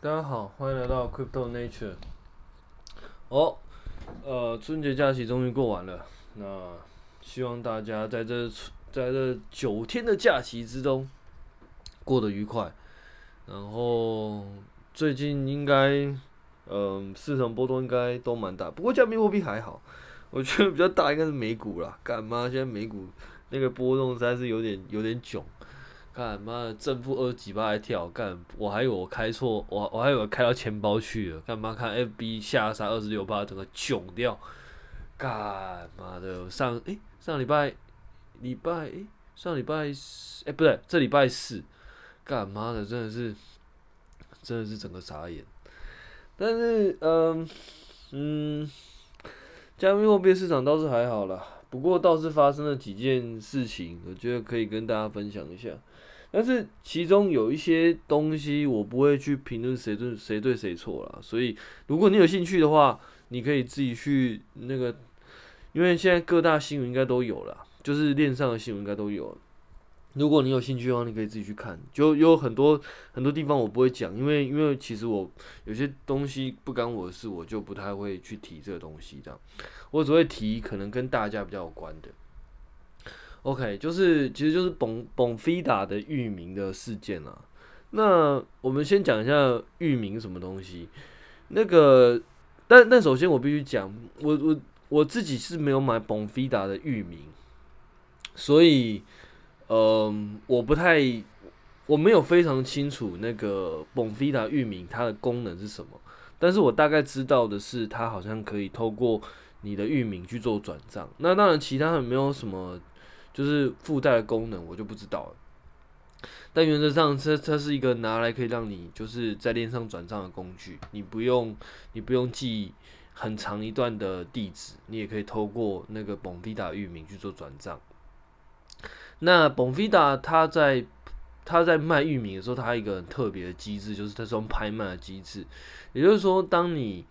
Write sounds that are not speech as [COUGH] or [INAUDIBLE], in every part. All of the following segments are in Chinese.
大家好，欢迎来到 Crypto Nature。哦，呃，春节假期终于过完了，那希望大家在这在这九天的假期之中过得愉快。然后最近应该，嗯、市场波动应该都蛮大，不过加密货币还好，我觉得比较大应该是美股啦。干嘛？现在美股那个波动实在是有点有点囧。干妈的正负二几八还跳干，我还以为我开错，我我还以为开到钱包去了。干嘛看 FB 下杀二十六八，整个囧掉。干妈的上诶、上礼拜礼拜诶，上礼拜四诶、不对，这礼拜四。干妈的真的是真的是整个傻眼。但是嗯嗯，加密货币市场倒是还好啦，不过倒是发生了几件事情，我觉得可以跟大家分享一下。但是其中有一些东西我不会去评论谁对谁对谁错了，所以如果你有兴趣的话，你可以自己去那个，因为现在各大新闻应该都有了，就是链上的新闻应该都有。如果你有兴趣的话，你可以自己去看，就有很多很多地方我不会讲，因为因为其实我有些东西不干我的事，我就不太会去提这个东西这样，我只会提可能跟大家比较有关的。OK，就是其实就是蹦蹦飞达的域名的事件啊。那我们先讲一下域名什么东西。那个，但但首先我必须讲，我我我自己是没有买蹦飞达的域名，所以，嗯、我不太，我没有非常清楚那个蹦飞达域名它的功能是什么。但是我大概知道的是，它好像可以透过你的域名去做转账。那当然，其他的没有什么。就是附带的功能，我就不知道了。但原则上，这它是一个拿来可以让你就是在链上转账的工具。你不用，你不用记很长一段的地址，你也可以透过那个 Bonfida 域名去做转账。那 Bonfida 它在它在卖域名的时候，它一个很特别的机制，就是它是用拍卖的机制。也就是说，当你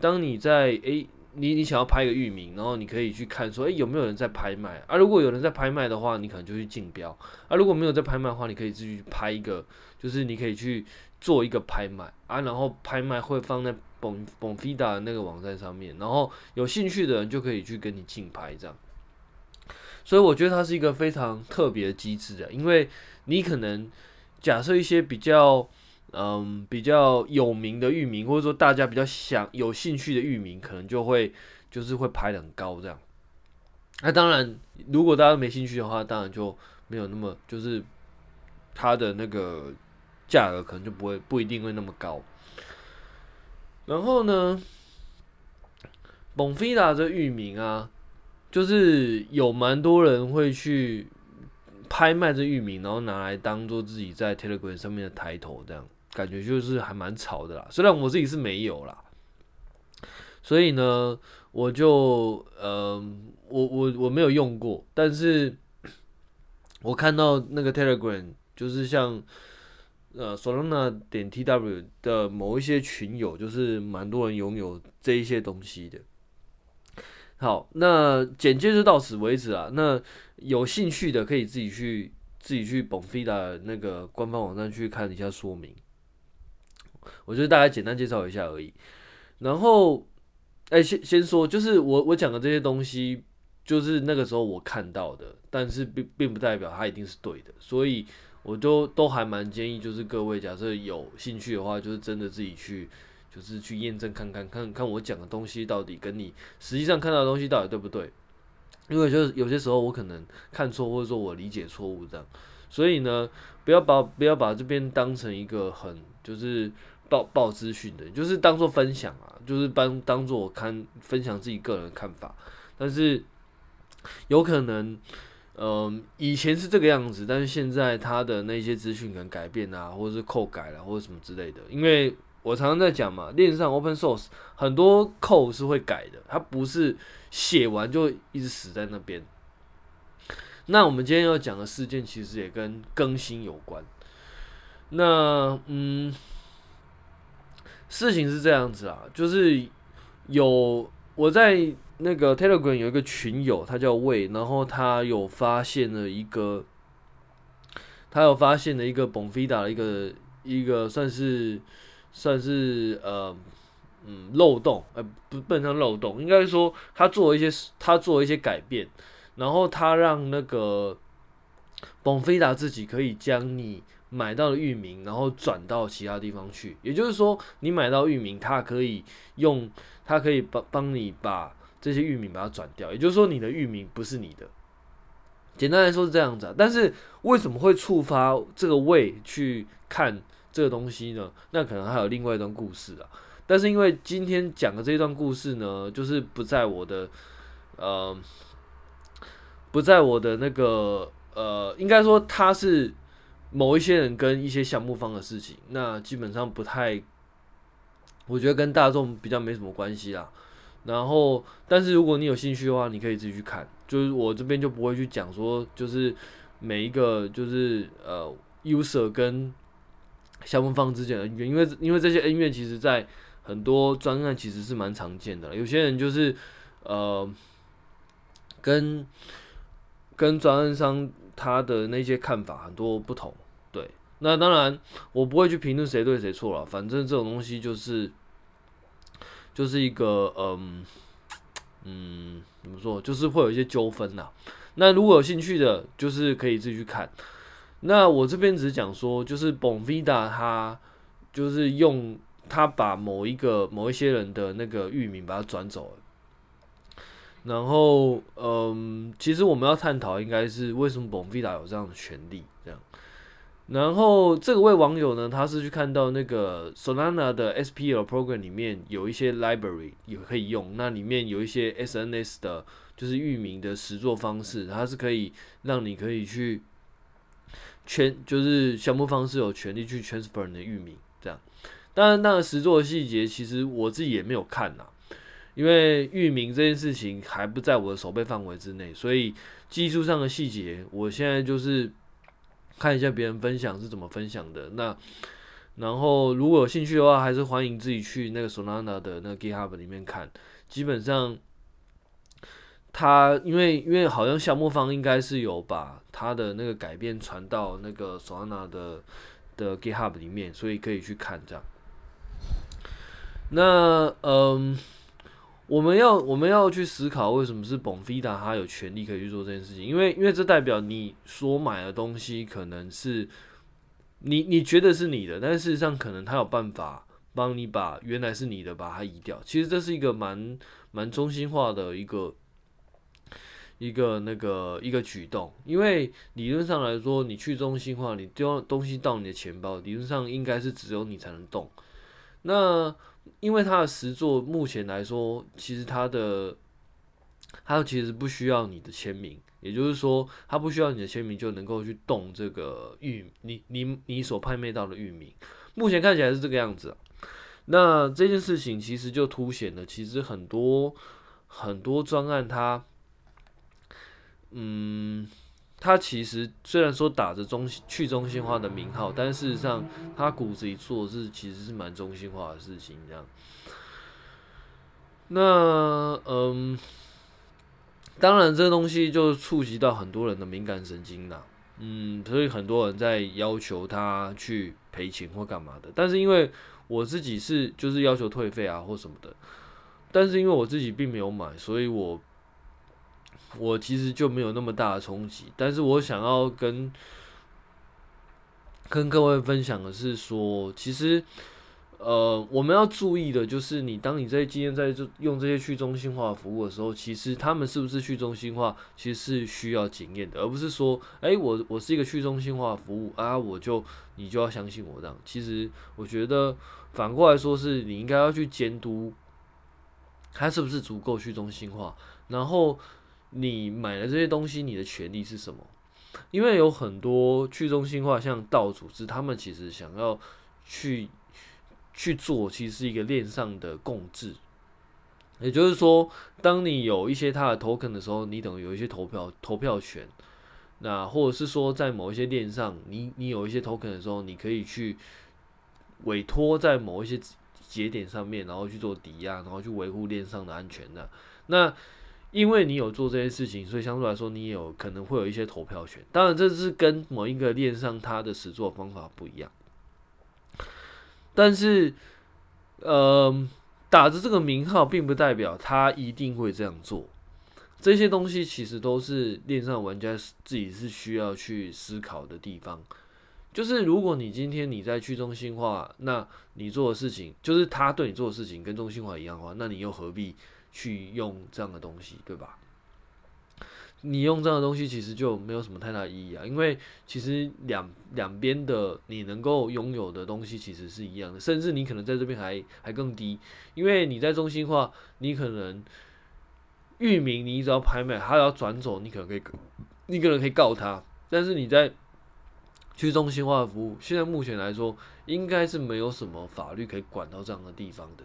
当你在诶。你你想要拍一个域名，然后你可以去看说，诶、有没有人在拍卖啊？如果有人在拍卖的话，你可能就去竞标啊。如果没有在拍卖的话，你可以自己去拍一个，就是你可以去做一个拍卖啊。然后拍卖会放在 Bon Bonfida 的那个网站上面，然后有兴趣的人就可以去跟你竞拍这样。所以我觉得它是一个非常特别的机制啊，因为你可能假设一些比较。嗯，比较有名的域名，或者说大家比较想有兴趣的域名，可能就会就是会排的很高这样。那当然，如果大家没兴趣的话，当然就没有那么就是它的那个价格可能就不会不一定会那么高。然后呢蒙菲达这域名啊，就是有蛮多人会去拍卖这域名，然后拿来当做自己在 Telegram 上面的抬头这样。感觉就是还蛮潮的啦，虽然我自己是没有啦，所以呢，我就呃，我我我没有用过，但是 [COUGHS] 我看到那个 Telegram 就是像呃 Solana 点 TW 的某一些群友，就是蛮多人拥有这一些东西的。好，那简介就到此为止啊。那有兴趣的可以自己去自己去 Bonfida 那个官方网站去看一下说明。我觉得大家简单介绍一下而已，然后，哎，先先说，就是我我讲的这些东西，就是那个时候我看到的，但是并并不代表它一定是对的，所以我都都还蛮建议，就是各位假设有兴趣的话，就是真的自己去，就是去验证看看，看看我讲的东西到底跟你实际上看到的东西到底对不对，因为就是有些时候我可能看错，或者说我理解错误这样，所以呢，不要把不要把这边当成一个很就是。报报资讯的，就是当做分享啊，就是当当做我看分享自己个人看法，但是有可能，嗯、以前是这个样子，但是现在他的那些资讯可能改变啊，或者是扣改了，或者什么之类的。因为我常常在讲嘛，链上 open source 很多扣是会改的，它不是写完就一直死在那边。那我们今天要讲的事件其实也跟更新有关。那嗯。事情是这样子啊，就是有我在那个 Telegram 有一个群友，他叫魏，然后他有发现了一个，他有发现了一个 Bonfida 的一个一个算是算是呃嗯漏洞，呃不不能说漏洞，应该说他做了一些他做了一些改变，然后他让那个 Bonfida 自己可以将你买到的域名，然后转到其他地方去，也就是说你买到域名，他可以用他可以帮帮你把这些域名把它转掉，也就是说你的域名不是你的。简单来说是这样子，但是为什么会触发这个位去看这个东西呢？那可能还有另外一段故事啊。但是因为今天讲的这一段故事呢，就是不在我的呃，不在我的那个呃，应该说它是某一些人跟一些项目方的事情，那基本上不太，我觉得跟大众比较没什么关系啦。然后，但是如果你有兴趣的话，你可以自己去看。就是我这边就不会去讲说，就是每一个就是呃，user 跟项目方之间的恩怨，因为因为这些恩怨其实在很多专案其实是蛮常见的。有些人就是呃，跟跟专案商他的那些看法很多不同。对，那当然我不会去评论谁对谁错了，反正这种东西就是就是一个嗯。嗯，怎么说？就是会有一些纠纷呐。那如果有兴趣的，就是可以自己去看。那我这边只是讲说，就是 Bonfida 他就是用他把某一个某一些人的那个域名把它转走了。然后，嗯，其实我们要探讨应该是为什么 Bonfida 有这样的权利，这样。然后这个位网友呢，他是去看到那个 Solana 的 SPL program 里面有一些 library 也可以用，那里面有一些 SNS 的，就是域名的实作方式，它是可以让你可以去圈，就是项目方是有权利去 transfer 你的域名，这样。当然，那个实作细节其实我自己也没有看呐，因为域名这件事情还不在我的手背范围之内，所以技术上的细节，我现在就是。看一下别人分享是怎么分享的，那然后如果有兴趣的话，还是欢迎自己去那个 Solana 的那个 GitHub 里面看。基本上，他因为因为好像项目方应该是有把他的那个改变传到那个 Solana 的的 GitHub 里面，所以可以去看这样。那嗯。我们要我们要去思考为什么是 Bonfida 他有权利可以去做这件事情，因为因为这代表你所买的东西可能是你你觉得是你的，但事实上可能他有办法帮你把原来是你的把它移掉。其实这是一个蛮蛮中心化的一个一个那个一个举动，因为理论上来说，你去中心化，你丢东西到你的钱包，理论上应该是只有你才能动。那因为他的实作目前来说，其实他的他其实不需要你的签名，也就是说，他不需要你的签名就能够去动这个域，你你你所拍卖到的域名，目前看起来是这个样子。那这件事情其实就凸显了，其实很多很多专案它，嗯。他其实虽然说打着中去中心化的名号，但事实上他骨子里做的是其实是蛮中心化的事情。这样，那嗯，当然这东西就触及到很多人的敏感神经啦。嗯，所以很多人在要求他去赔钱或干嘛的。但是因为我自己是就是要求退费啊或什么的，但是因为我自己并没有买，所以我。我其实就没有那么大的冲击，但是我想要跟跟各位分享的是说，其实，呃，我们要注意的就是，你当你在今天在用这些去中心化服务的时候，其实他们是不是去中心化，其实是需要检验的，而不是说，哎，我我是一个去中心化服务啊，我就你就要相信我这样。其实我觉得反过来说，是你应该要去监督，它是不是足够去中心化，然后。你买了这些东西，你的权利是什么？因为有很多去中心化，像道组织，他们其实想要去去做，其实是一个链上的共治。也就是说，当你有一些他的 token 的时候，你等于有一些投票投票权。那或者是说，在某一些链上，你你有一些 token 的时候，你可以去委托在某一些节点上面，然后去做抵押，然后去维护链上的安全的。那因为你有做这些事情，所以相对来说，你也有可能会有一些投票权。当然，这是跟某一个链上它的实作方法不一样。但是，呃，打着这个名号，并不代表他一定会这样做。这些东西其实都是链上玩家自己是需要去思考的地方。就是如果你今天你在去中心化，那你做的事情就是他对你做的事情跟中心化一样的话，那你又何必去用这样的东西，对吧？你用这样的东西其实就没有什么太大意义啊，因为其实两两边的你能够拥有的东西其实是一样的，甚至你可能在这边还还更低，因为你在中心化，你可能域名你只要拍卖，他要转走，你可能可以，你可能可以告他，但是你在去中心化的服务，现在目前来说，应该是没有什么法律可以管到这样的地方的，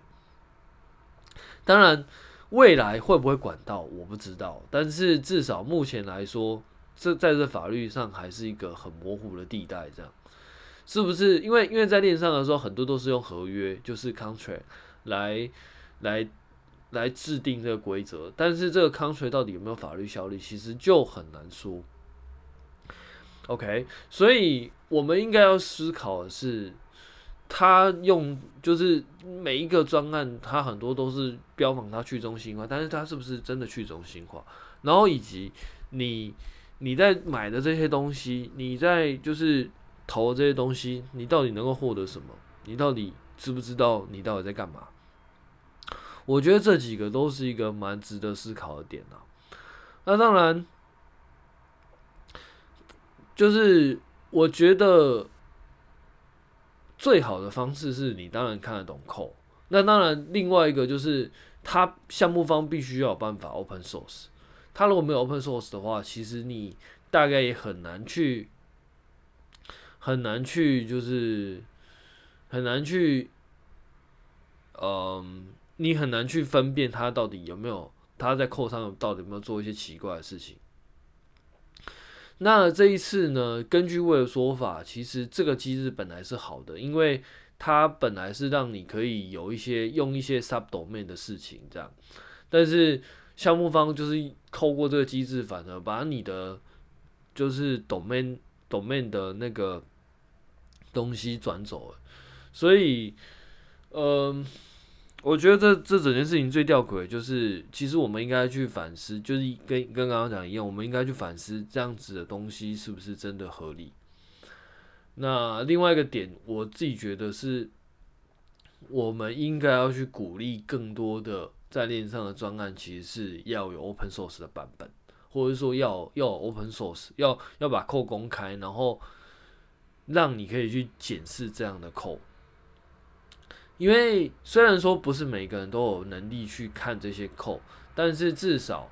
当然。未来会不会管到，我不知道。但是至少目前来说，这在这法律上还是一个很模糊的地带，这样是不是？因为因为在链上的时候，很多都是用合约，就是 contract 来来来制定这个规则。但是这个 contract 到底有没有法律效力，其实就很难说。OK，所以我们应该要思考的是。他用就是每一个专案，他很多都是标榜他去中心化，但是他是不是真的去中心化？然后以及你你在买的这些东西，你在就是投这些东西，你到底能够获得什么？你到底知不知道你到底在干嘛？我觉得这几个都是一个蛮值得思考的点啊。那当然，就是我觉得。最好的方式是你当然看得懂 code，那当然另外一个就是他项目方必须要有办法 open source，他如果没有 open source 的话，其实你大概也很难去很难去就是很难去，嗯，你很难去分辨他到底有没有他在 code 上到底有没有做一些奇怪的事情。那这一次呢？根据魏的说法，其实这个机制本来是好的，因为它本来是让你可以有一些用一些 subdomain 的事情这样，但是项目方就是透过这个机制，反而把你的就是 domain domain 的那个东西转走了，所以，嗯、我觉得这这整件事情最吊诡，就是其实我们应该去反思，就是跟跟刚刚讲一样，我们应该去反思这样子的东西是不是真的合理。那另外一个点，我自己觉得是，我们应该要去鼓励更多的在链上的专案，其实是要有 open source 的版本，或者说要要 open source，要要把 code 公开，然后让你可以去检视这样的 code。因为虽然说不是每个人都有能力去看这些 code，但是至少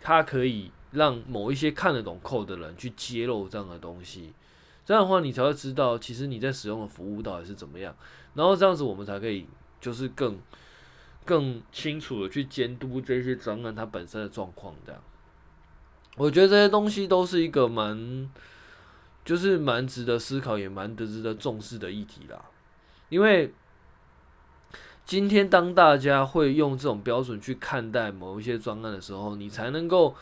它可以让某一些看得懂 code 的人去揭露这样的东西。这样的话，你才会知道其实你在使用的服务到底是怎么样。然后这样子，我们才可以就是更更清楚的去监督这些专案它本身的状况。这样，我觉得这些东西都是一个蛮就是蛮值得思考，也蛮值得重视的议题啦，因为。今天，当大家会用这种标准去看待某一些专案的时候，你才能够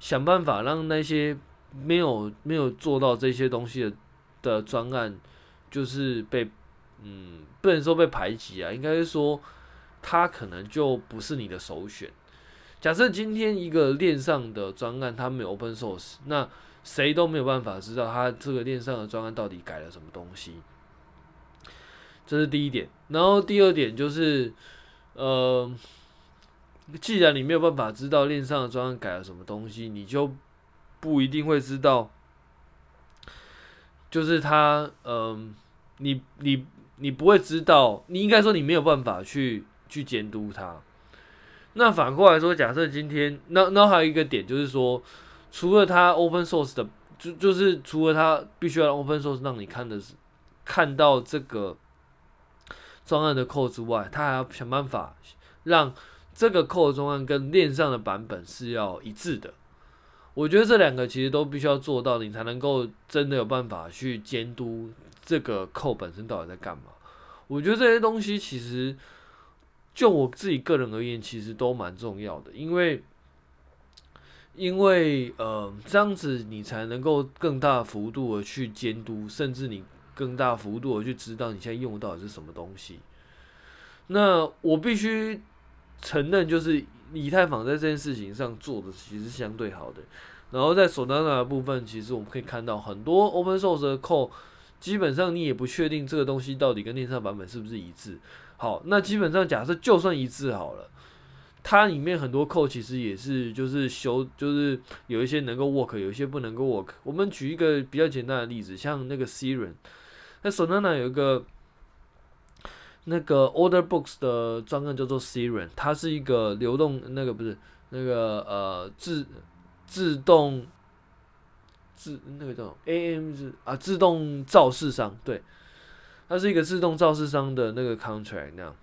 想办法让那些没有没有做到这些东西的的专案，就是被嗯，不能说被排挤啊，应该是说他可能就不是你的首选。假设今天一个链上的专案它没有 open source，那谁都没有办法知道他这个链上的专案到底改了什么东西。这是第一点，然后第二点就是，呃，既然你没有办法知道链上的专案改了什么东西，你就不一定会知道，就是他，嗯、你你你不会知道，你应该说你没有办法去去监督他。那反过来说，假设今天，那那还有一个点就是说，除了他 open source 的，就就是除了他必须要 open source 让你看的是看到这个。专案的扣之外，他还要想办法让这个扣的专案跟链上的版本是要一致的。我觉得这两个其实都必须要做到，你才能够真的有办法去监督这个扣本身到底在干嘛。我觉得这些东西其实就我自己个人而言，其实都蛮重要的，因为因为呃这样子你才能够更大幅度的去监督，甚至你更大幅度的去知道你现在用到的是什么东西。那我必须承认，就是以太坊在这件事情上做的其实相对好的。然后在 Solana 的部分，其实我们可以看到很多 Open Source 的 code，基本上你也不确定这个东西到底跟链上版本是不是一致。好，那基本上假设就算一致好了，它里面很多 code 其实也是就是修，就是有一些能够 work，有一些不能够 work。我们举一个比较简单的例子，像那个 Siren 那 Solana 有一个那个 Order Books 的专案叫做 Siren，它是一个流动那个不是那个呃自。自动自那个叫 AM 是啊，自动造市商，对，它是一个自动造市商的那个 contract 那样，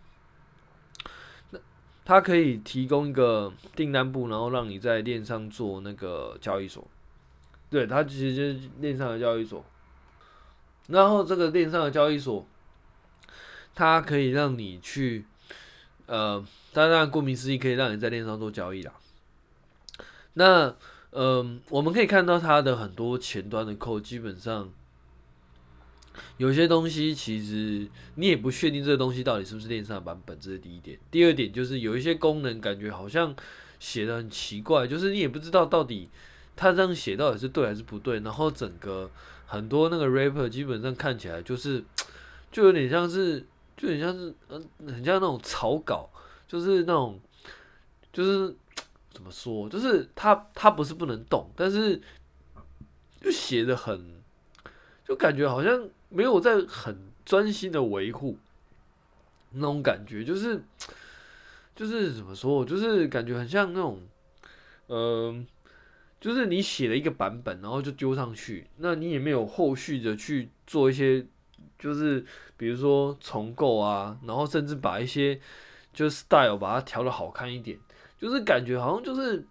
那它可以提供一个订单簿，然后让你在链上做那个交易所，对，它其实就是链上的交易所，然后这个链上的交易所，它可以让你去，呃，当然顾名思义，可以让你在链上做交易啦，那。嗯，我们可以看到它的很多前端的 code，基本上有些东西其实你也不确定这个东西到底是不是链上的版本，这是第一点。第二点就是有一些功能感觉好像写的很奇怪，就是你也不知道到底它这样写到底是对还是不对。然后整个很多那个 rapper 基本上看起来就是就有点像是，就有点像是嗯，很像那种草稿，就是那种就是。怎么说？就是他他不是不能动，但是就写的很，就感觉好像没有在很专心的维护那种感觉，就是就是怎么说？就是感觉很像那种，嗯、就是你写了一个版本，然后就丢上去，那你也没有后续的去做一些，就是比如说重构啊，然后甚至把一些就是 style 把它调的好看一点。就是感觉好像就是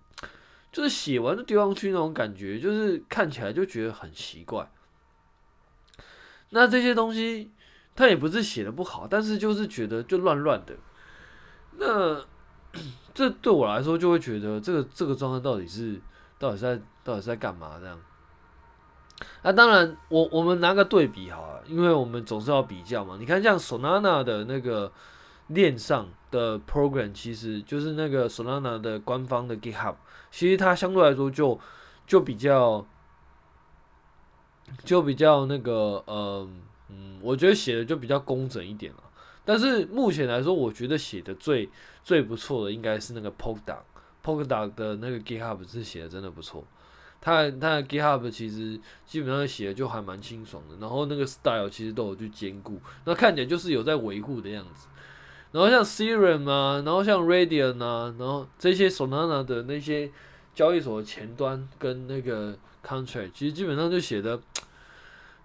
就是写完就丢上去那种感觉，就是看起来就觉得很奇怪。那这些东西他也不是写的不好，但是就是觉得就乱乱的。那 [COUGHS] 这对我来说就会觉得这个这个状态到底是到底是在到底是在干嘛这样？那当然我我们拿个对比好了，因为我们总是要比较嘛。你看像 Solana 的那个。链上的 program 其实就是那个 Solana 的官方的 GitHub，其实它相对来说就就比较就比较那个呃嗯，我觉得写的就比较工整一点了。但是目前来说，我觉得写的最最不错的应该是那个 p o k e d o n Polkadot 的那个 GitHub 是写的真的不错。它它的 GitHub 其实基本上写的就还蛮清爽的，然后那个 style 其实都有去兼顾，那看起来就是有在维护的样子。然后像 Serum 啊，然后像 Radian 啊，然后这些 Solana 的那些交易所的前端跟那个 Contract，其实基本上就写的，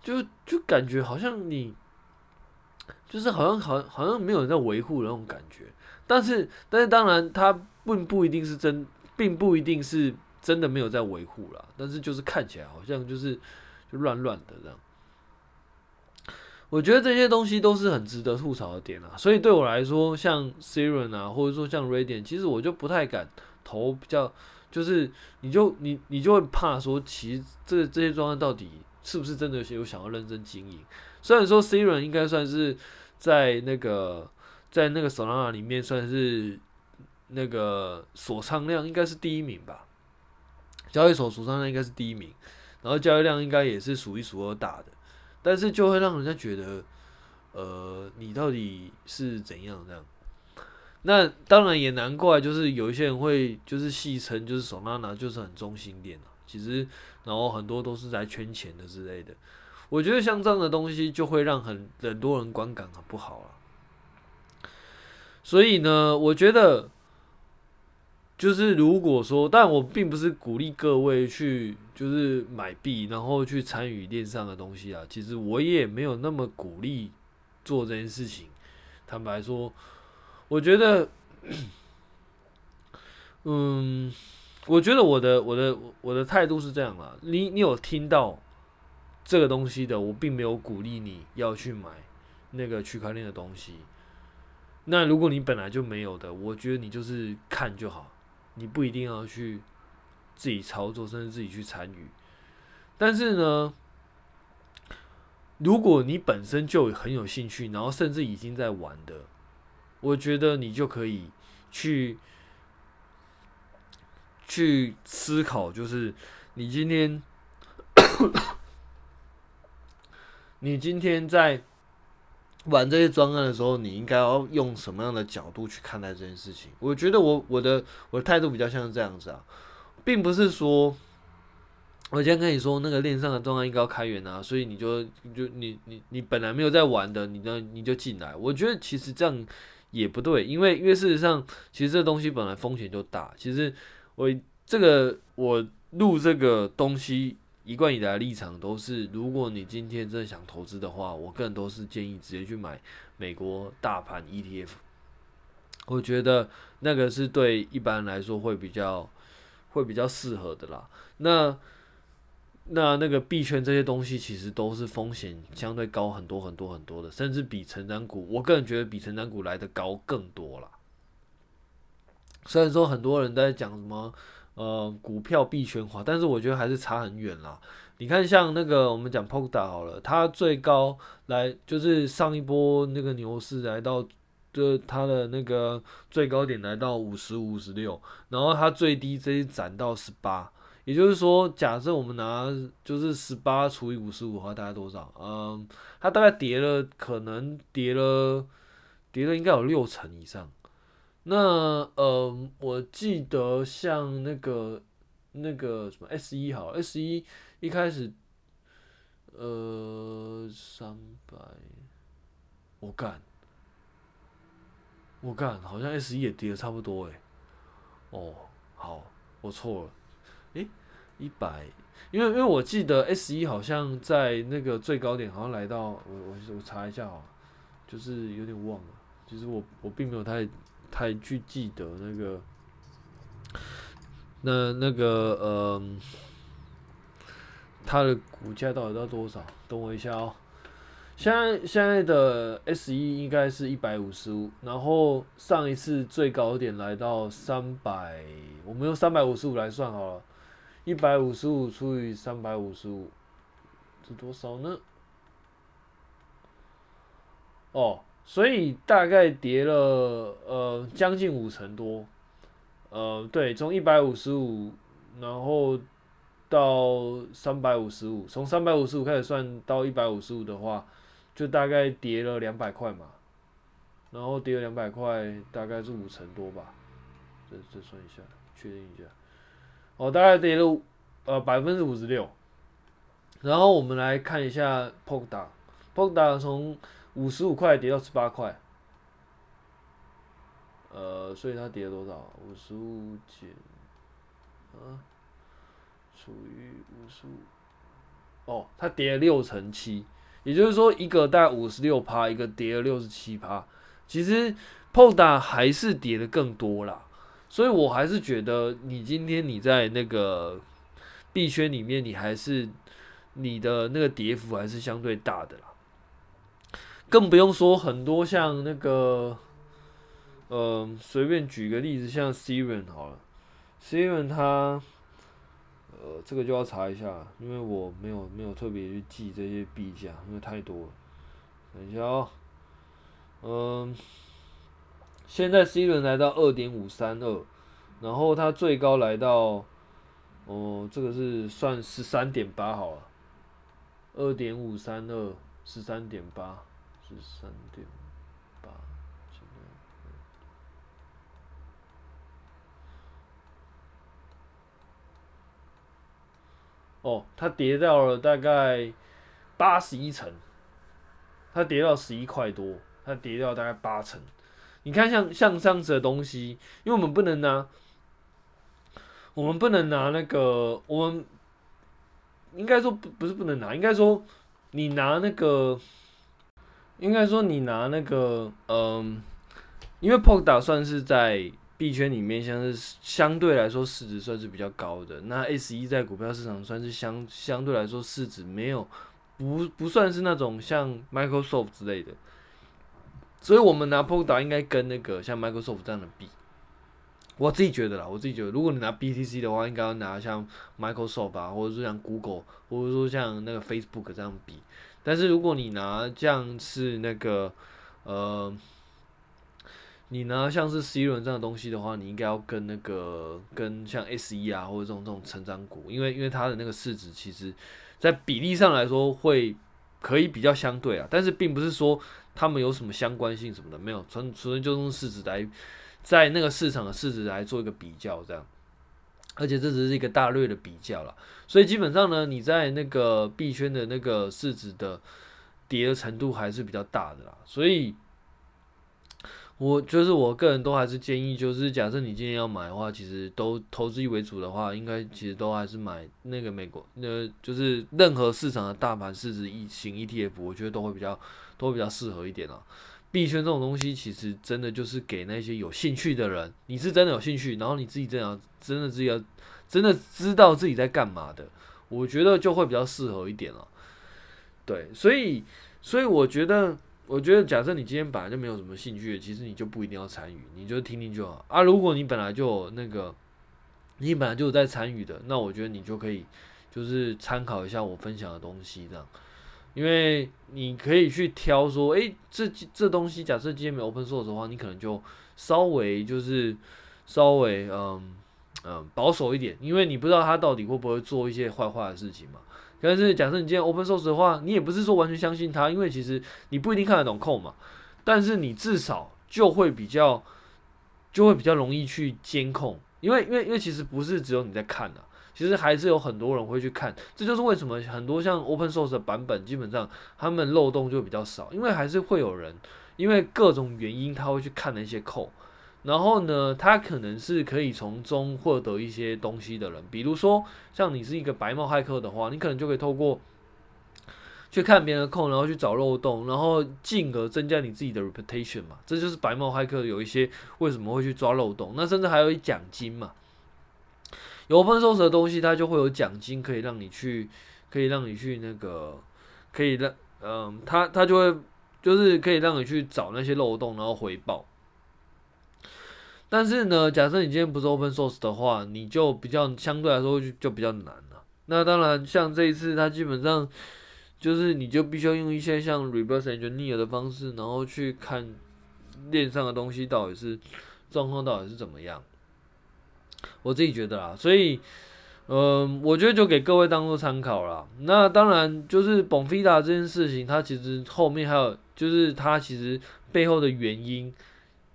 就就感觉好像你，就是好像好好像没有人在维护的那种感觉。但是但是当然，它并不一定是真，并不一定是真的没有在维护啦。但是就是看起来好像就是就乱乱的这样。我觉得这些东西都是很值得吐槽的点啊，所以对我来说，像 Siren 啊，或者说像 Radiant，其实我就不太敢投，比较就是你就你你就会怕说，其实这这些状态到底是不是真的有想要认真经营？虽然说 Siren 应该算是在那个在那个 Solana 里面算是那个锁仓量应该是第一名吧，交易所锁仓量应该是第一名，然后交易量应该也是数一数二大的。但是就会让人家觉得，呃，你到底是怎样这样？那当然也难怪，就是有一些人会就是戏称，就是 Solana 就是很中心点，其实，然后很多都是在圈钱的之类的。我觉得像这样的东西，就会让很很多人观感很不好啊。所以呢，我觉得。就是如果说，但我并不是鼓励各位去就是买币，然后去参与链上的东西啊。其实我也没有那么鼓励做这件事情。坦白说，我觉得，[CLEARS THROAT] 嗯，我觉得我的我的我的态度是这样啦。你你有听到这个东西的，我并没有鼓励你要去买那个区块链的东西。那如果你本来就没有的，我觉得你就是看就好。你不一定要去自己操作，甚至自己去参与。但是呢，如果你本身就很有兴趣，然后甚至已经在玩的，我觉得你就可以去去思考，就是你今天 [COUGHS] 你今天在玩这些专案的时候，你应该要用什么样的角度去看待这件事情？我觉得我我的我的态度比较像是这样子啊，并不是说。我今天跟你说，那个链上的专案应该要开源啊，所以你就就你你你本来没有在玩的，你呢你就进来。我觉得其实这样也不对，因为因为事实上，其实这东西本来风险就大。其实我这个我录这个东西一贯以来的立场都是，如果你今天真的想投资的话，我个人都是建议直接去买美国大盘 ETF。我觉得那个是对一般来说会比较会比较适合的啦。那那那个币圈这些东西其实都是风险相对高很多很多很多的，甚至比成长股，我个人觉得比成长股来的高更多了。虽然说很多人在讲什么呃股票币圈化，但是我觉得还是差很远啦。你看像那个我们讲 Polka 好了，它最高来就是上一波那个牛市来到，就它的那个最高点来到五十五十六，然后它最低这一涨到十八。也就是说，假设我们拿就是十八除以五十五的话，大概多少？嗯，它大概跌了，可能跌了，跌了应该有六成以上。那嗯，我记得像那个那个什么 S 一好，S 一一开始，呃，三百，我干，我干，好像 S 一也跌了差不多诶。哦，好，我错了。诶，一百，因为因为我记得 S 一好像在那个最高点，好像来到我我我查一下啊，就是有点忘了，其实我我并没有太太去记得那个那那个呃，它的股价到底到多少？等我一下哦。现在现在的 S 一应该是一百五十五，然后上一次最高点来到三百，我们用三百五十五来算好了。一百五十五除以三百五十五是多少呢？哦，所以大概跌了呃将近五成多，呃对，从一百五十五然后到三百五十五，从三百五十五开始算到一百五十五的话，就大概跌了两百块嘛，然后跌了两百块，大概是五成多吧，这这算一下，确定一下。哦，大概跌了呃百分之五十六，然后我们来看一下 Polkadot，Polkadot 从五十五块跌到十八块，呃，所以它跌了多少？五十五减啊除以五十五，哦，它跌了六乘七，也就是说一个大概五十六趴，一个跌了六十七趴，其实 Polkadot 还是跌的更多啦。所以，我还是觉得你今天你在那个币圈里面，你还是你的那个跌幅还是相对大的啦。更不用说很多像那个，呃，随便举个例子，像 Serum 好了，Serum 它，呃，这个就要查一下，因为我没有没有特别去记这些币价，因为太多了。等一下哦，嗯。现在 C 轮来到二点五三二，然后它最高来到，哦，这个是算十三点八好了，二点五三二十三点八，十三点八，哦，它跌到了大概八十一层，它跌到十一块多，它跌掉大概八成。你看像，像像这样子的东西，因为我们不能拿，我们不能拿那个，我们应该说不不是不能拿，应该说你拿那个，应该说你拿那个，嗯，因为 PODA 算是在币圈里面，像是相对来说市值算是比较高的，那 S 一在股票市场算是相相对来说市值没有不不算是那种像 Microsoft 之类的。所以，我们拿 PODA 应该跟那个像 Microsoft 这样的比，我自己觉得啦，我自己觉得，如果你拿 BTC 的话，应该要拿像 Microsoft 啊，或者说像 Google，或者说像那个 Facebook 这样比。但是如果你拿像是那个呃，你拿像是 C 轮这样的东西的话，你应该要跟那个跟像 S E 啊或者这种这种成长股，因为因为它的那个市值其实，在比例上来说会可以比较相对啊，但是并不是说他们有什么相关性什么的，没有。纯纯粹就用市值来在那个市场的市值来做一个比较这样。而且这只是一个大略的比较了，所以基本上呢，你在那个币圈的那个市值的跌的程度还是比较大的啦。所以，我就是我个人都还是建议，就是假设你今天要买的话，其实都投资为主的话，应该其实都还是买那个美国，那就是任何市场的大盘市值一型 ETF，我觉得都会比较都会比较适合一点啦。币圈这种东西，其实真的就是给那些有兴趣的人。你是真的有兴趣，然后你自己这样真的自己要真的知道自己在干嘛的，我觉得就会比较适合一点了。对，所以所以我觉得，我觉得假设你今天本来就没有什么兴趣，其实你就不一定要参与，你就听听就好啊。如果你本来就那个，你本来就有在参与的，那我觉得你就可以就是参考一下我分享的东西这样。因为你可以去挑说，诶，这这东西假设今天没 open source 的话，你可能就稍微就是稍微嗯嗯保守一点，因为你不知道他到底会不会做一些坏坏的事情嘛。但是假设你今天 open source 的话，你也不是说完全相信他，因为其实你不一定看得懂 code 嘛，但是你至少就会比较就会比较容易去监控，因为因为因为其实不是只有你在看的。其实还是有很多人会去看，这就是为什么很多像 open source 的版本，基本上他们漏洞就比较少，因为还是会有人，因为各种原因他会去看那些 code，然后呢，他可能是可以从中获得一些东西的人，比如说像你是一个白帽骇客的话，你可能就可以透过去看别人的空然后去找漏洞，然后进而增加你自己的 reputation 嘛，这就是白帽骇客有一些为什么会去抓漏洞，那甚至还有一奖金嘛。有 open source 的东西，它就会有奖金，可以让你去，可以让你去那个，可以让，嗯，它它就会，就是可以让你去找那些漏洞，然后回报。但是呢，假设你今天不是 open source 的话，你就比较相对来说就就比较难了。那当然，像这一次，它基本上就是你就必须要用一些像 reverse engineer 的方式，然后去看链上的东西到底是状况到底是怎么样。我自己觉得啦，所以，嗯、我觉得就给各位当做参考啦。那当然，就是 Bonfida 这件事情，它其实后面还有，就是它其实背后的原因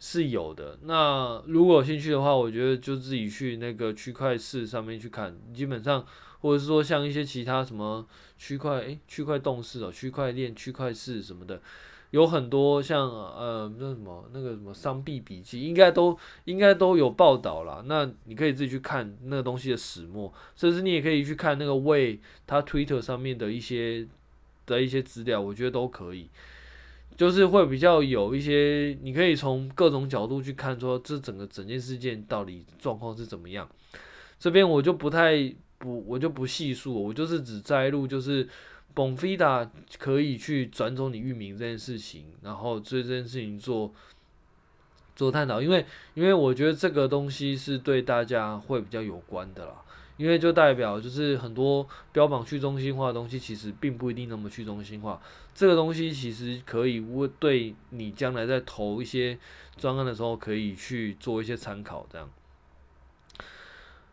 是有的。那如果有兴趣的话，我觉得就自己去那个区块市上面去看，基本上，或者是说像一些其他什么区块，诶，区块动视哦，区块链、区块市什么的。有很多像呃那什么那个什么商币笔记，应该都应该都有报道啦。那你可以自己去看那个东西的始末，甚至你也可以去看那个为他 Twitter 上面的一些的一些资料，我觉得都可以。就是会比较有一些，你可以从各种角度去看，说这整个整件事件到底状况是怎么样。这边我就不太不我就不细数，我就是只摘录就是。Bonfida 可以去转走你域名这件事情，然后对这件事情做做探讨，因为因为我觉得这个东西是对大家会比较有关的啦，因为就代表就是很多标榜去中心化的东西，其实并不一定那么去中心化。这个东西其实可以为对你将来在投一些专案的时候，可以去做一些参考，这样。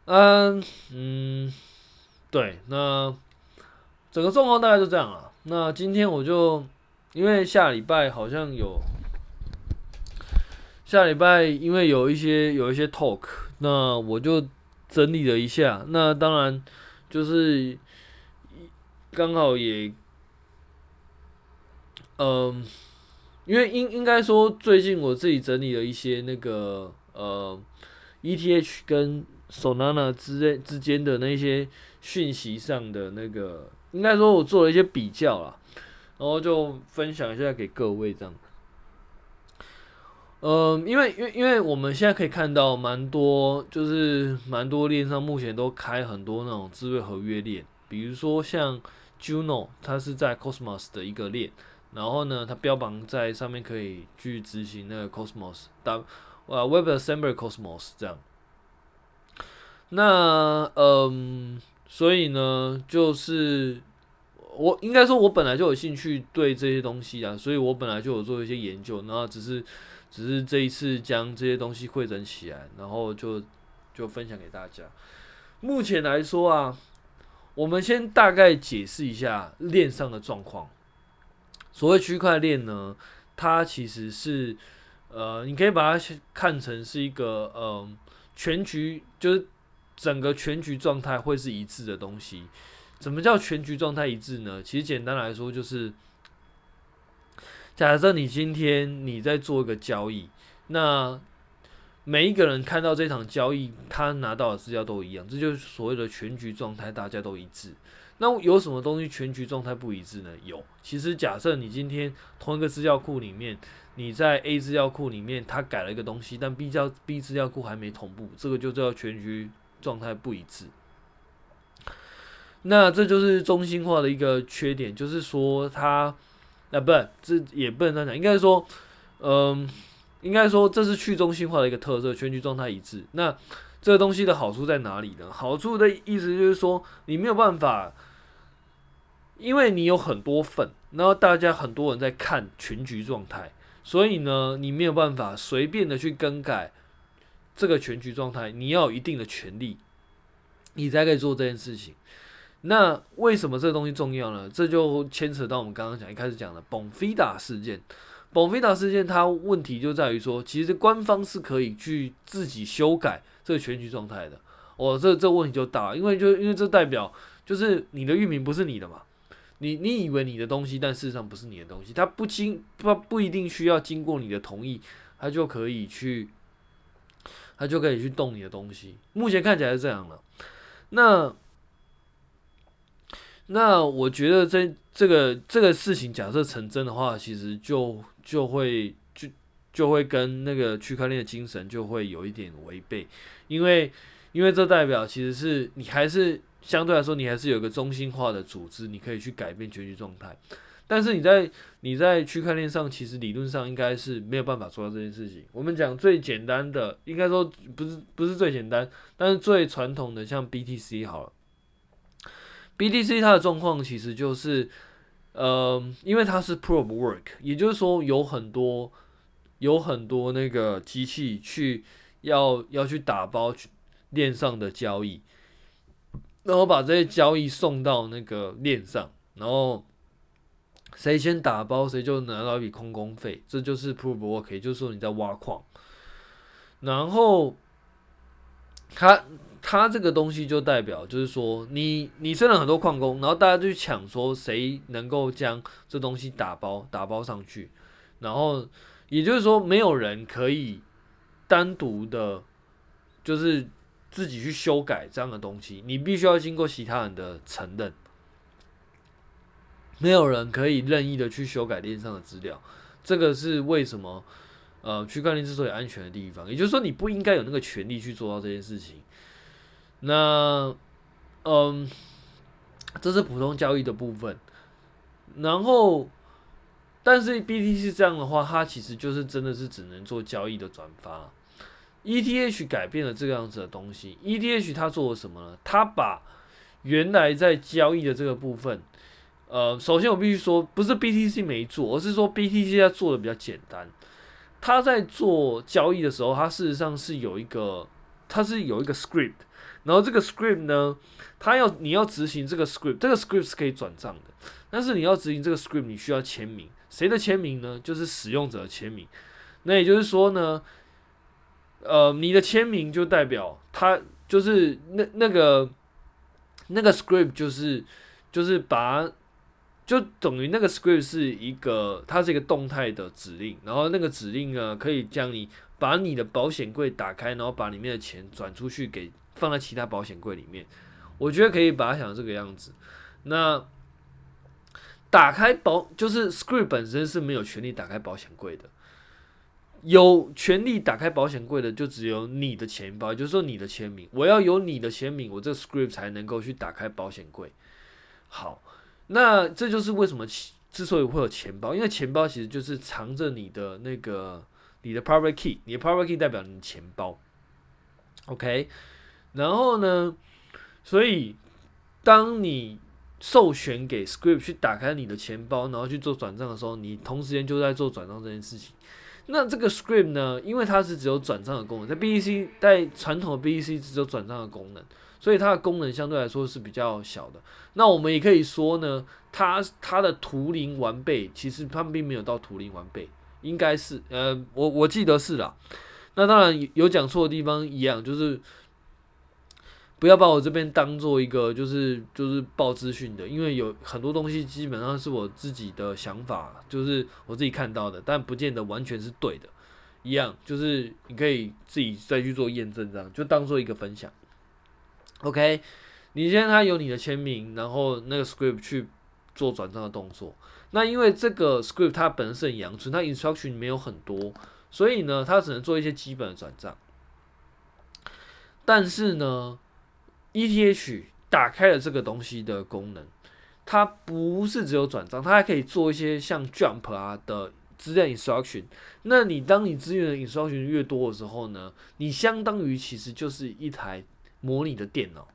嗯嗯，对，那。整个状况大概就这样了。那今天我就因为下礼拜好像有下礼拜，因为有一些有一些 talk，那我就整理了一下。那当然就是刚好也，嗯，因为应应该说最近我自己整理了一些那个呃 ETH 跟 Solana 之之间的那些讯息上的那个。应该说，我做了一些比较啦，然后就分享一下给各位这样。嗯，因为因为因为我们现在可以看到蛮多，就是蛮多链上目前都开很多那种智慧合约链，比如说像 Juno，它是在 Cosmos 的一个链，然后呢，它标榜在上面可以去执行那个 Cosmos 的呃 WebAssembly Cosmos 这样。那嗯。所以呢，就是我应该说，我本来就有兴趣对这些东西啊，所以我本来就有做一些研究，然后只是只是这一次将这些东西汇整起来，然后就就分享给大家。目前来说啊，我们先大概解释一下链上的状况。所谓区块链呢，它其实是呃，你可以把它看成是一个呃全局，就是整个全局状态会是一致的东西。什么叫全局状态一致呢？其实简单来说就是，假设你今天你在做一个交易，那每一个人看到这场交易，他拿到的资料都一样，这就是所谓的全局状态，大家都一致。那有什么东西全局状态不一致呢？有，其实假设你今天同一个资料库里面，你在 A 资料库里面，他改了一个东西，但 B 叫 B 资料库还没同步，这个就叫全局状态不一致。那这就是中心化的一个缺点，就是说它，啊，不，这也不能这样讲，应该说，嗯，应该说这是去中心化的一个特色，全局状态一致。那这个东西的好处在哪里呢？好处的意思就是说，你没有办法，因为你有很多份，然后大家很多人在看全局状态，所以呢，你没有办法随便的去更改这个全局状态，你要有一定的权利，你才可以做这件事情。那为什么这个东西重要呢？这就牵扯到我们刚刚讲一开始讲的 Bonfida 事件。Bonfida 事件它问题就在于说，其实官方是可以去自己修改这个全局状态的。哦，这这问题就大，因为就因为这代表就是你的域名不是你的嘛，你你以为你的东西，但事实上不是你的东西，它不经不不一定需要经过你的同意，它就可以去，它就可以去动你的东西。目前看起来是这样的。那那我觉得这这个这个事情假设成真的话，其实就就会就就会跟那个区块链的精神就会有一点违背，因为因为这代表其实是你还是相对来说你还是有一个中心化的组织，你可以去改变全局状态，但是你在你在区块链上其实理论上应该是没有办法做到这件事情。我们讲最简单的，应该说不是不是最简单，但是最传统的像 BTC 好了。BTC 它的状况其实就是，呃，因为它是 Proof Work，也就是说有很多有很多那个机器去要要去打包链上的交易，然后把这些交易送到那个链上，然后谁先打包谁就拿到一笔空工费，这就是 Proof of Work，也就是说你在挖矿，然后它。它这个东西就代表，就是说你你生了很多矿工，然后大家就去抢，说谁能够将这东西打包打包上去，然后也就是说没有人可以单独的，就是自己去修改这样的东西，你必须要经过其他人的承认，没有人可以任意的去修改链上的资料，这个是为什么？呃，区块链之所以安全的地方，也就是说你不应该有那个权利去做到这件事情。那，嗯，这是普通交易的部分。然后，但是 BTC 这样的话，它其实就是真的是只能做交易的转发。ETH 改变了这个样子的东西。ETH 它做了什么呢？它把原来在交易的这个部分，呃，首先我必须说，不是 BTC 没做，而是说 BTC 它做的比较简单。它在做交易的时候，它事实上是有一个，它是有一个 script。然后这个 script 呢，它要你要执行这个 script，这个 script 是可以转账的，但是你要执行这个 script，你需要签名，谁的签名呢？就是使用者的签名。那也就是说呢，呃，你的签名就代表它就是那那个那个 script 就是就是把就等于那个 script 是一个它是一个动态的指令，然后那个指令呢可以将你把你的保险柜打开，然后把里面的钱转出去给。放在其他保险柜里面，我觉得可以把它想成这个样子。那打开保就是 script 本身是没有权利打开保险柜的，有权利打开保险柜的就只有你的钱包，就是说你的签名。我要有你的签名，我这个 script 才能够去打开保险柜。好，那这就是为什么之所以会有钱包，因为钱包其实就是藏着你的那个你的 private key，你的 private key 代表你的钱包。OK。然后呢，所以当你授权给 Script 去打开你的钱包，然后去做转账的时候，你同时间就在做转账这件事情。那这个 Script 呢，因为它是只有转账的功能，在 BTC 在传统的 BTC 只有转账的功能，所以它的功能相对来说是比较小的。那我们也可以说呢，它它的图灵完备，其实它并没有到图灵完备，应该是呃，我我记得是啦。那当然有讲错的地方一样，就是。不要把我这边当做一个就是就是报资讯的，因为有很多东西基本上是我自己的想法，就是我自己看到的，但不见得完全是对的。一样就是你可以自己再去做验证，这样就当做一个分享。OK，你现在它有你的签名，然后那个 script 去做转账的动作。那因为这个 script 它本身是很阳春，它 instruction 没有很多，所以呢，它只能做一些基本的转账。但是呢，ETH 打开了这个东西的功能，它不是只有转账，它还可以做一些像 Jump 啊的资料 instruction。那你当你资源的 instruction 越多的时候呢，你相当于其实就是一台模拟的电脑，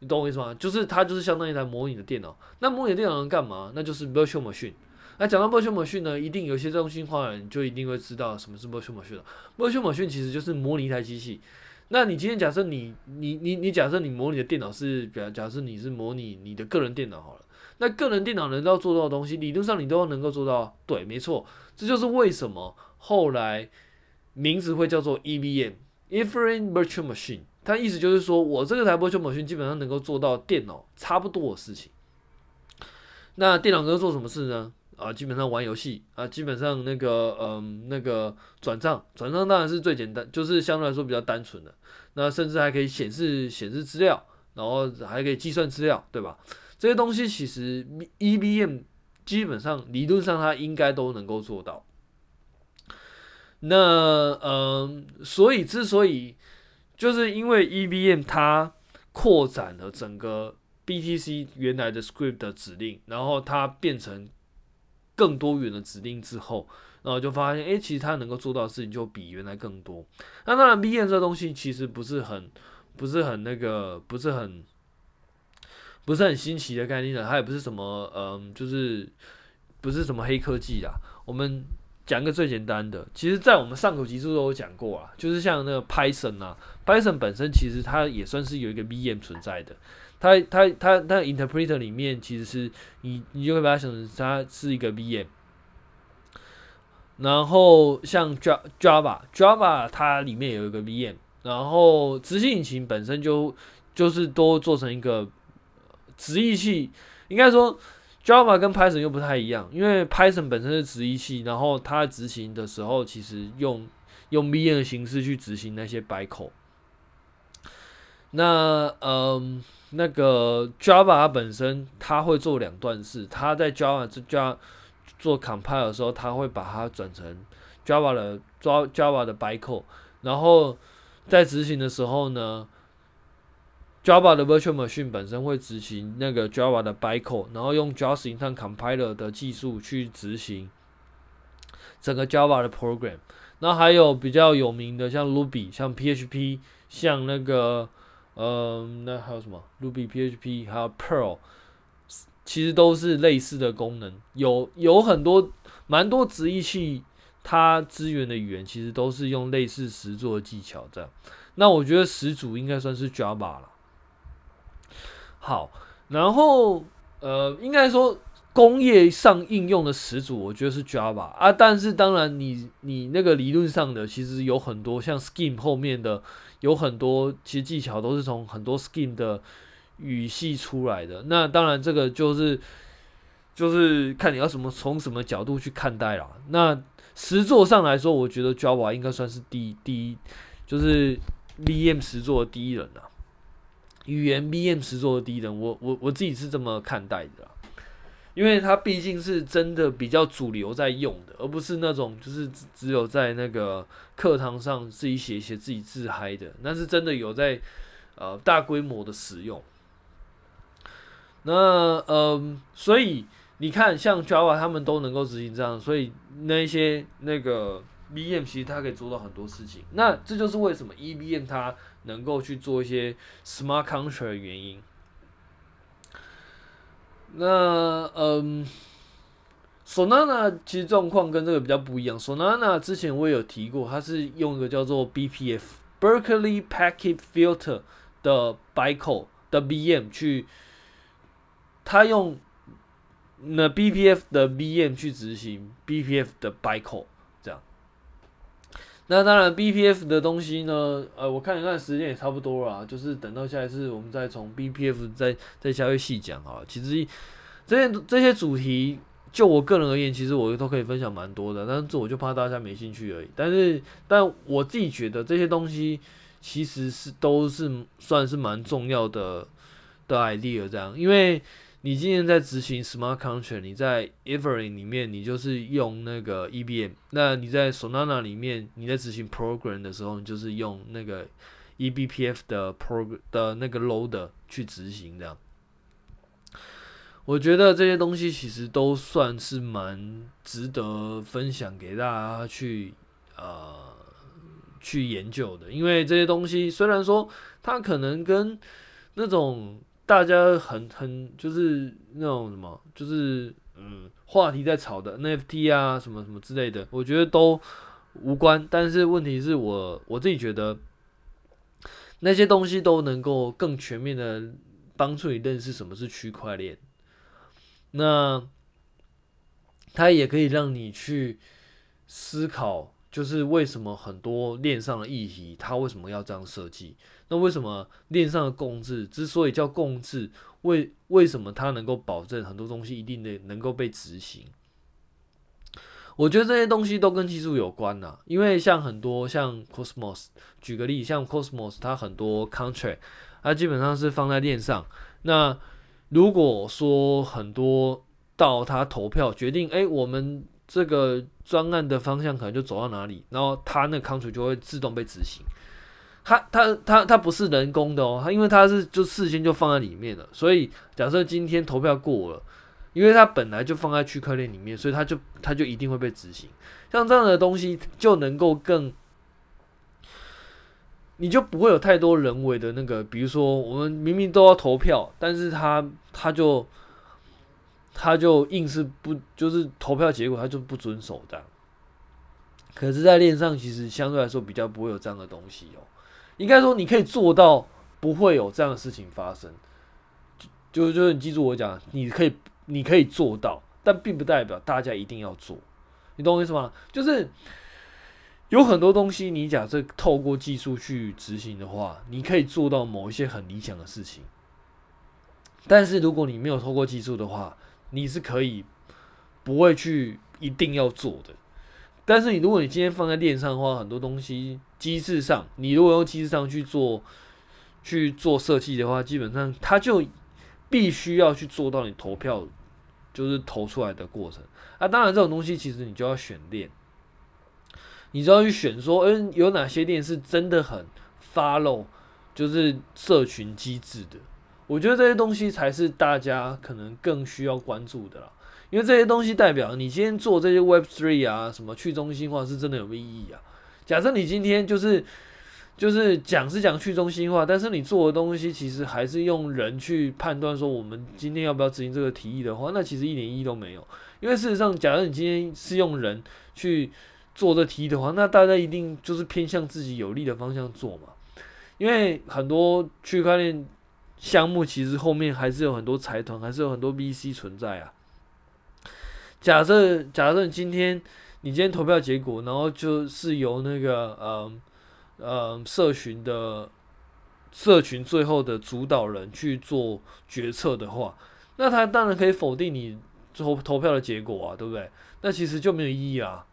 你懂我意思吗？就是它就是相当于一台模拟的电脑。那模拟电脑能干嘛？那就是 virtual machine。那讲到 virtual machine 呢，一定有些中心化的人就一定会知道什么是 virtual machine。virtual machine 其实就是模拟一台机器。那你今天假设你你你你假设你模拟的电脑是，假假设你是模拟你的个人电脑好了，那个人电脑能够做到的东西，理论上你都能够做到。对，没错，这就是为什么后来名字会叫做 EVM（Ethereum Virtual Machine）。他意思就是说我这个台 Virtual Machine 基本上能够做到电脑差不多的事情。那电脑能够做什么事呢？啊，基本上玩游戏啊，基本上那个嗯，那个转账，转账当然是最简单，就是相对来说比较单纯的。那甚至还可以显示显示资料，然后还可以计算资料，对吧？这些东西其实 EVM 基本上理论上它应该都能够做到。那嗯，所以之所以就是因为 EVM 它扩展了整个 BTC 原来的 script 的指令，然后它变成。更多元的指令之后，然后就发现，哎、其实它能够做到的事情就比原来更多。那当然，VM 这东西其实不是很、不是很那个、不是很、不是很新奇的概念的，它也不是什么，嗯，就是不是什么黑科技啦。我们讲个最简单的，其实，在我们上口集数都有讲过啊，就是像那个 Python 啊，Python 本身其实它也算是有一个 VM 存在的。它它它它 interpreter 里面其实是你你就会把它想成它是一个 VM，然后像 Java Java 它里面有一个 VM，然后执行引擎本身就就是都做成一个直译器，应该说 Java 跟 Python 又不太一样，因为 Python 本身是直译器，然后它执行的时候其实用用 VM 的形式去执行那些 bytecode，那嗯。那个 Java 它本身它会做两段式，它在 Java 这 Java 做 compile 的时候，它会把它转成 Java 的 Java 的 bytecode，然后在执行的时候呢，Java 的 Virtual Machine 本身会执行那个 Java 的 bytecode，然后用 Just in Time Compiler 的技术去执行整个 Java 的 program。那还有比较有名的像 Ruby、像 PHP、像那个。嗯，那还有什么？Ruby、PHP 还有 Perl，其实都是类似的功能。有有很多蛮多直译器，它支援的语言其实都是用类似实作的技巧这样。那我觉得始祖应该算是 Java 了。好，然后呃，应该说工业上应用的始祖，我觉得是 Java 啊。但是当然你，你那个理论上的，其实有很多像 Scheme 后面的。有很多其实技巧都是从很多 Scheme 的语系出来的。那当然，这个就是就是看你要什么从什么角度去看待啦。那实作上来说，我觉得 Java 应该算是第第一，就是 VM 实作的第一人了。语言 VM 实作的第一人，我我我自己是这么看待的。因为它毕竟是真的比较主流在用的，而不是那种就是只只有在那个课堂上自己写一写自己自嗨的，那是真的有在呃大规模的使用。那嗯，所以你看，像 Java 他们都能够执行这样，所以那些那个 VM 其实它可以做到很多事情。那这就是为什么 EVM 它能够去做一些 Smart Contract 的原因。那嗯，Solana 其实状况跟这个比较不一样。Solana 之前我也有提过，它是用一个叫做 BPF Berkeley Packet Filter 的 bytecode 的 VM 去，它用那 BPF 的 VM 去执行 BPF 的 bytecode。那当然，BPF 的东西呢，呃，我看一看时间也差不多了，就是等到下一次我们再从 BPF 再再稍微细讲啊。其实这些这些主题，就我个人而言，其实我都可以分享蛮多的，但是我就怕大家没兴趣而已。但是，但我自己觉得这些东西其实是都是算是蛮重要的的 idea 这样，因为。你今天在执行 smart contract，你在 e v e r y 里面，你就是用那个 EBM；那你在 Solana 里面，你在执行 program 的时候，你就是用那个 eBPF 的 program 的那个 loader 去执行这样。我觉得这些东西其实都算是蛮值得分享给大家去呃去研究的，因为这些东西虽然说它可能跟那种。大家很很就是那种什么，就是嗯，话题在炒的 NFT 啊，什么什么之类的，我觉得都无关。但是问题是我我自己觉得那些东西都能够更全面的帮助你认识什么是区块链。那它也可以让你去思考，就是为什么很多链上的议题，它为什么要这样设计？那为什么链上的共治之所以叫共治，为为什么它能够保证很多东西一定得能够被执行？我觉得这些东西都跟技术有关呐，因为像很多像 Cosmos，举个例，像 Cosmos 它很多 contract，它基本上是放在链上。那如果说很多到他投票决定，哎，我们这个专案的方向可能就走到哪里，然后他那个 Ctrl 就会自动被执行。他他他他不是人工的哦，他因为他是就事先就放在里面了，所以假设今天投票过了，因为他本来就放在区块链里面，所以他就他就一定会被执行。像这样的东西就能够更，你就不会有太多人为的那个，比如说我们明明都要投票，但是他他就他就硬是不就是投票结果他就不遵守的。可是，在链上其实相对来说比较不会有这样的东西哦。应该说，你可以做到不会有这样的事情发生，就就就是你记住我讲，你可以你可以做到，但并不代表大家一定要做，你懂我意思吗？就是有很多东西，你假设透过技术去执行的话，你可以做到某一些很理想的事情，但是如果你没有透过技术的话，你是可以不会去一定要做的。但是你如果你今天放在链上的话，很多东西。机制上，你如果用机制上去做去做设计的话，基本上它就必须要去做到你投票就是投出来的过程。啊，当然这种东西其实你就要选链，你就要去选说，嗯，有哪些链是真的很 follow 就是社群机制的。我觉得这些东西才是大家可能更需要关注的啦，因为这些东西代表你今天做这些 Web Three 啊，什么去中心化是真的有意义啊。假设你今天就是就是讲是讲去中心化，但是你做的东西其实还是用人去判断说我们今天要不要执行这个提议的话，那其实一点意义都没有。因为事实上，假如你今天是用人去做这提议的话，那大家一定就是偏向自己有利的方向做嘛。因为很多区块链项目其实后面还是有很多财团，还是有很多 VC 存在啊。假设假设你今天。你今天投票结果，然后就是由那个呃呃社群的社群最后的主导人去做决策的话，那他当然可以否定你投投票的结果啊，对不对？那其实就没有意义啊。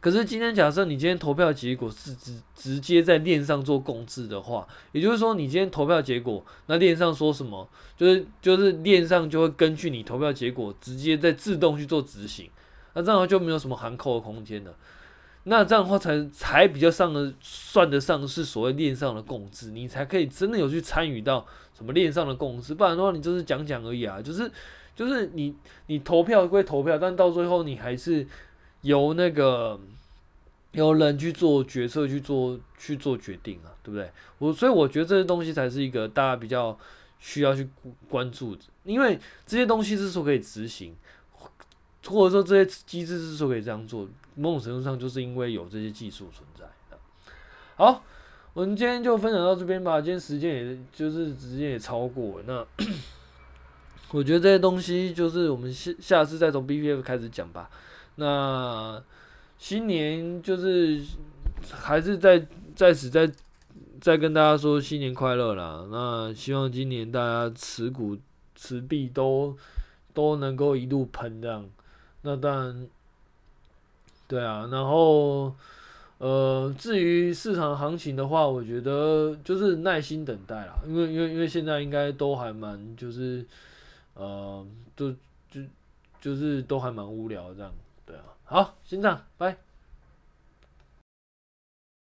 可是今天假设你今天投票结果是直直接在链上做共治的话，也就是说你今天投票结果，那链上说什么，就是就是链上就会根据你投票结果直接在自动去做执行。那这样的话就没有什么含扣的空间了。那这样的话才才比较上的算得上是所谓链上的共治，你才可以真的有去参与到什么链上的共治，不然的话你就是讲讲而已啊。就是就是你你投票归投票，但到最后你还是由那个由人去做决策，去做去做决定啊，对不对？我所以我觉得这些东西才是一个大家比较需要去关注的因为这些东西是说可以执行，或者说这些机制是说可以这样做，某种程度上就是因为有这些技术存在的。好，我们今天就分享到这边吧。今天时间也就是时间也超过了，那 [COUGHS] 我觉得这些东西就是我们下下次再从 BPF 开始讲吧。那新年就是还是在在此再再跟大家说新年快乐啦。那希望今年大家持股持币都都能够一路喷这样。那当然，对啊，然后呃，至于市场行情的话，我觉得就是耐心等待啦。因为因为因为现在应该都还蛮就是呃，都就就是都还蛮无聊这样。好，先这样，拜。